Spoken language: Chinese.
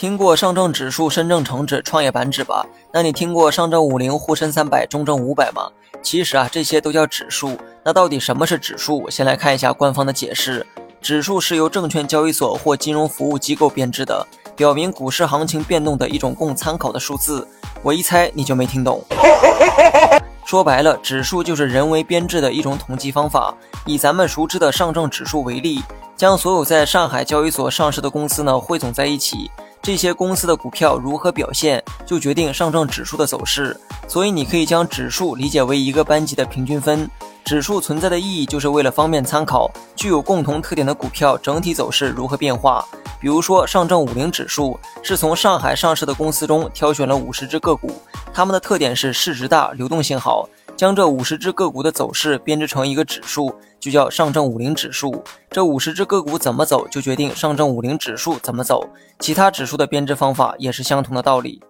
听过上证指数、深证成指、创业板指吧？那你听过上证五零、沪深三百、中证五百吗？其实啊，这些都叫指数。那到底什么是指数？先来看一下官方的解释：指数是由证券交易所或金融服务机构编制的，表明股市行情变动的一种供参考的数字。我一猜你就没听懂。说白了，指数就是人为编制的一种统计方法。以咱们熟知的上证指数为例，将所有在上海交易所上市的公司呢汇总在一起。这些公司的股票如何表现，就决定上证指数的走势。所以，你可以将指数理解为一个班级的平均分。指数存在的意义，就是为了方便参考具有共同特点的股票整体走势如何变化。比如说，上证五零指数是从上海上市的公司中挑选了五十只个股，它们的特点是市值大、流动性好。将这五十只个股的走势编织成一个指数，就叫上证五零指数。这五十只个股怎么走，就决定上证五零指数怎么走。其他指数的编制方法也是相同的道理。